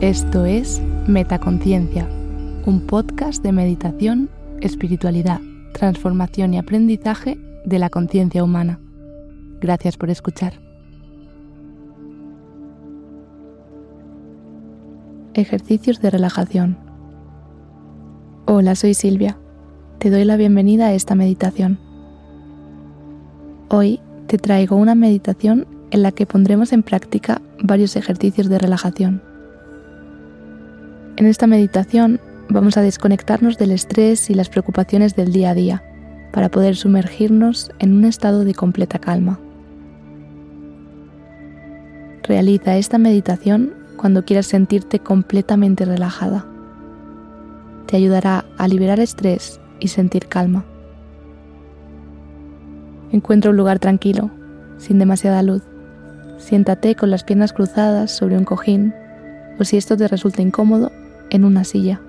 Esto es Metaconciencia, un podcast de meditación, espiritualidad, transformación y aprendizaje de la conciencia humana. Gracias por escuchar. Ejercicios de relajación. Hola, soy Silvia. Te doy la bienvenida a esta meditación. Hoy te traigo una meditación en la que pondremos en práctica varios ejercicios de relajación. En esta meditación vamos a desconectarnos del estrés y las preocupaciones del día a día para poder sumergirnos en un estado de completa calma. Realiza esta meditación cuando quieras sentirte completamente relajada. Te ayudará a liberar estrés y sentir calma. Encuentra un lugar tranquilo, sin demasiada luz. Siéntate con las piernas cruzadas sobre un cojín o si esto te resulta incómodo, en una silla.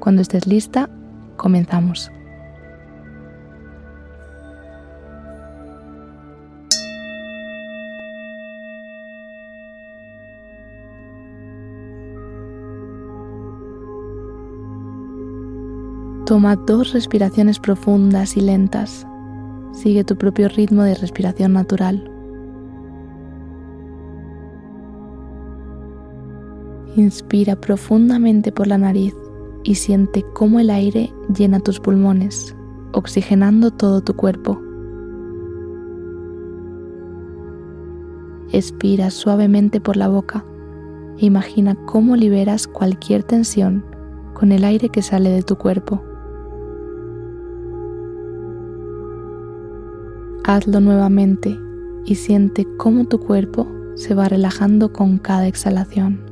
Cuando estés lista, comenzamos. Toma dos respiraciones profundas y lentas. Sigue tu propio ritmo de respiración natural. Inspira profundamente por la nariz y siente cómo el aire llena tus pulmones, oxigenando todo tu cuerpo. Expira suavemente por la boca e imagina cómo liberas cualquier tensión con el aire que sale de tu cuerpo. Hazlo nuevamente y siente cómo tu cuerpo se va relajando con cada exhalación.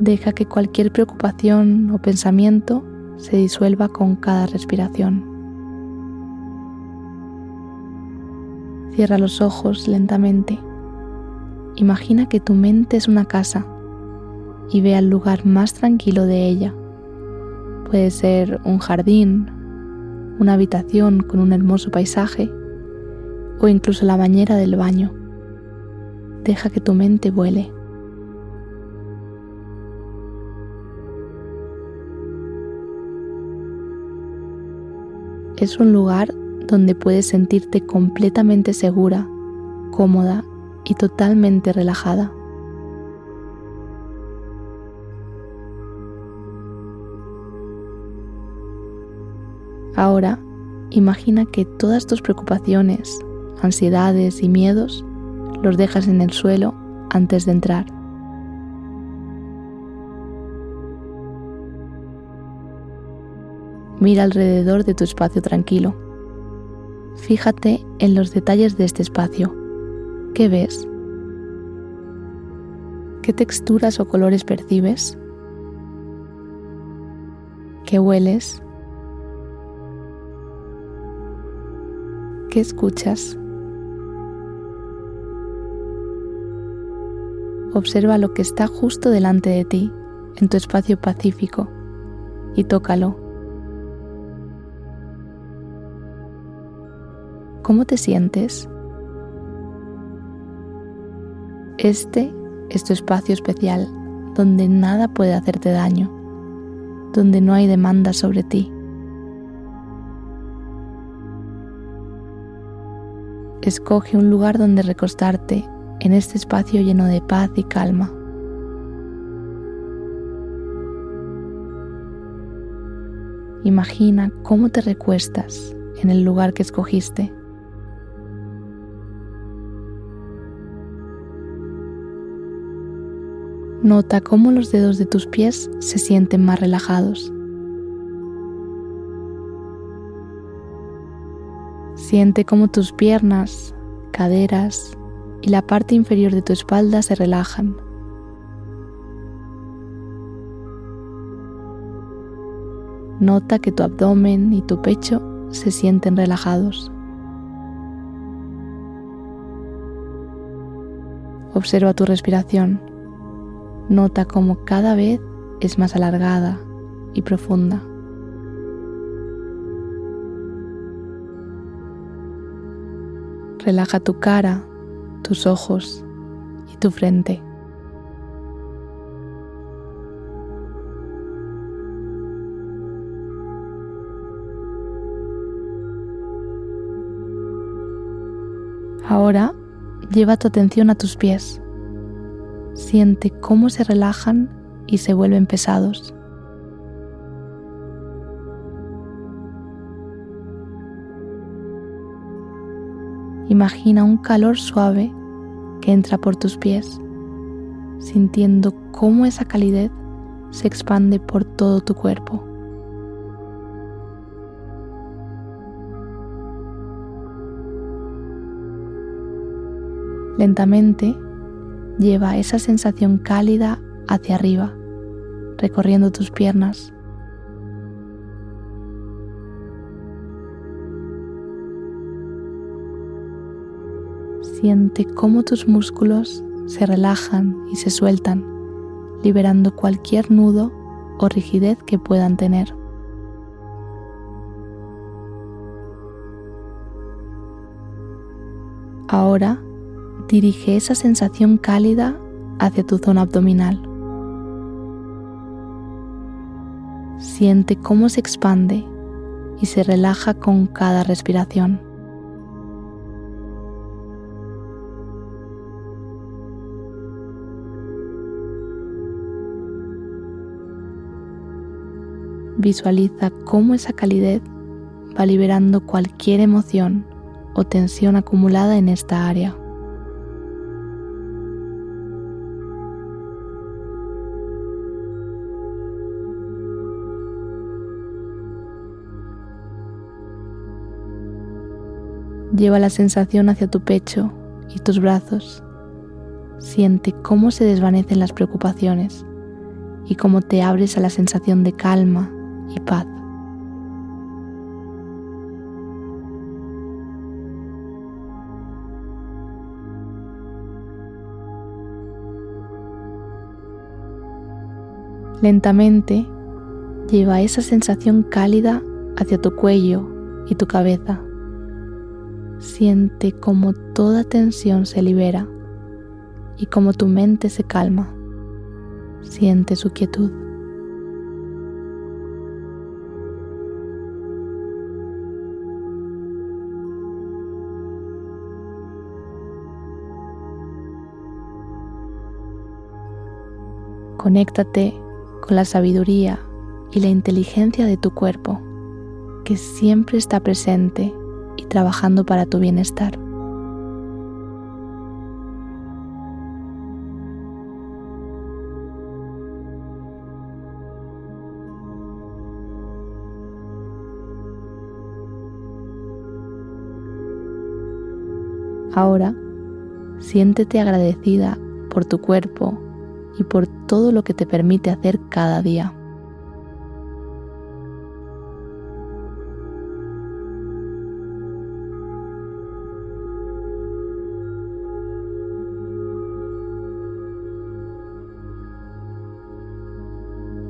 Deja que cualquier preocupación o pensamiento se disuelva con cada respiración. Cierra los ojos lentamente. Imagina que tu mente es una casa y ve al lugar más tranquilo de ella. Puede ser un jardín, una habitación con un hermoso paisaje o incluso la bañera del baño. Deja que tu mente vuele. Es un lugar donde puedes sentirte completamente segura, cómoda y totalmente relajada. Ahora, imagina que todas tus preocupaciones, ansiedades y miedos los dejas en el suelo antes de entrar. Mira alrededor de tu espacio tranquilo. Fíjate en los detalles de este espacio. ¿Qué ves? ¿Qué texturas o colores percibes? ¿Qué hueles? ¿Qué escuchas? Observa lo que está justo delante de ti, en tu espacio pacífico, y tócalo ¿Cómo te sientes? Este es tu espacio especial donde nada puede hacerte daño, donde no hay demanda sobre ti. Escoge un lugar donde recostarte en este espacio lleno de paz y calma. Imagina cómo te recuestas en el lugar que escogiste. Nota cómo los dedos de tus pies se sienten más relajados. Siente cómo tus piernas, caderas y la parte inferior de tu espalda se relajan. Nota que tu abdomen y tu pecho se sienten relajados. Observa tu respiración. Nota cómo cada vez es más alargada y profunda. Relaja tu cara, tus ojos y tu frente. Ahora lleva tu atención a tus pies. Siente cómo se relajan y se vuelven pesados. Imagina un calor suave que entra por tus pies, sintiendo cómo esa calidez se expande por todo tu cuerpo. Lentamente lleva esa sensación cálida hacia arriba, recorriendo tus piernas Siente cómo tus músculos se relajan y se sueltan, liberando cualquier nudo o rigidez que puedan tener. Ahora dirige esa sensación cálida hacia tu zona abdominal. Siente cómo se expande y se relaja con cada respiración. Visualiza cómo esa calidez va liberando cualquier emoción o tensión acumulada en esta área. Lleva la sensación hacia tu pecho y tus brazos. Siente cómo se desvanecen las preocupaciones y cómo te abres a la sensación de calma y paz. Lentamente lleva esa sensación cálida hacia tu cuello y tu cabeza. Siente cómo toda tensión se libera y cómo tu mente se calma. Siente su quietud. Conéctate con la sabiduría y la inteligencia de tu cuerpo, que siempre está presente y trabajando para tu bienestar. Ahora, siéntete agradecida por tu cuerpo y por todo lo que te permite hacer cada día.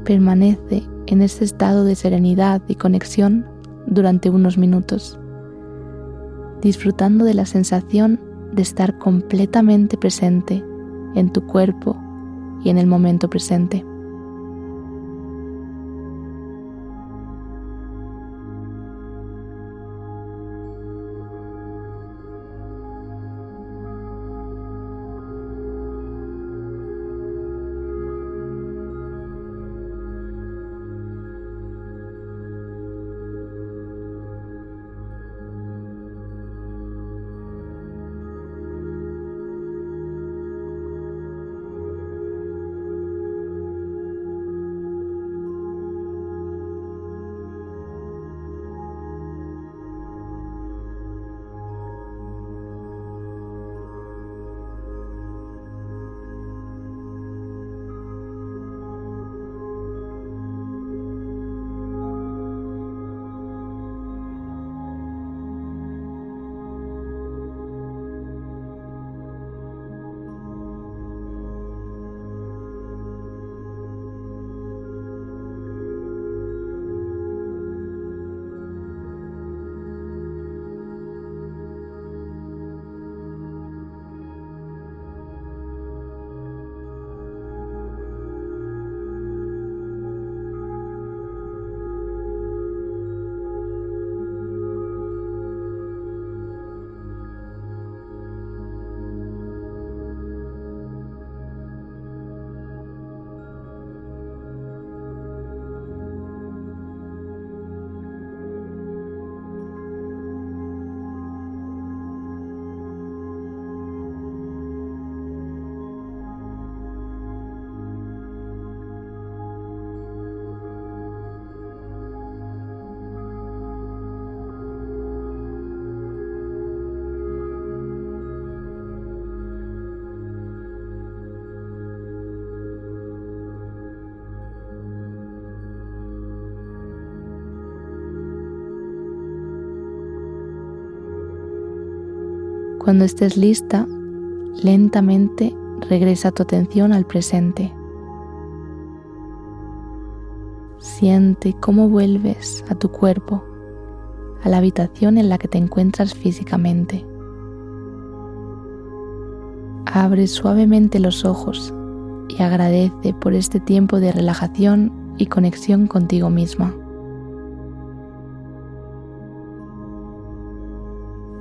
Permanece en este estado de serenidad y conexión durante unos minutos, disfrutando de la sensación de estar completamente presente en tu cuerpo y en el momento presente. Cuando estés lista, lentamente regresa tu atención al presente. Siente cómo vuelves a tu cuerpo, a la habitación en la que te encuentras físicamente. Abre suavemente los ojos y agradece por este tiempo de relajación y conexión contigo misma.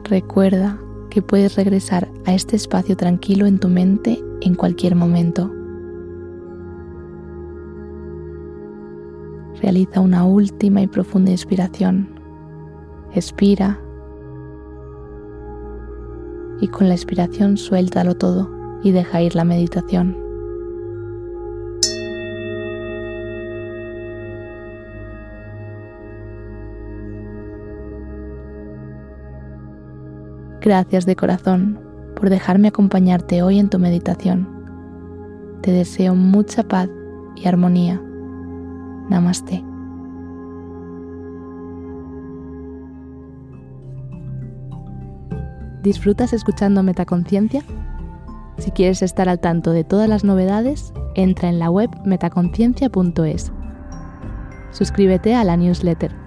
Recuerda que puedes regresar a este espacio tranquilo en tu mente en cualquier momento. Realiza una última y profunda inspiración. Expira y con la expiración suéltalo todo y deja ir la meditación. Gracias de corazón por dejarme acompañarte hoy en tu meditación. Te deseo mucha paz y armonía. Namaste. ¿Disfrutas escuchando Metaconciencia? Si quieres estar al tanto de todas las novedades, entra en la web metaconciencia.es. Suscríbete a la newsletter.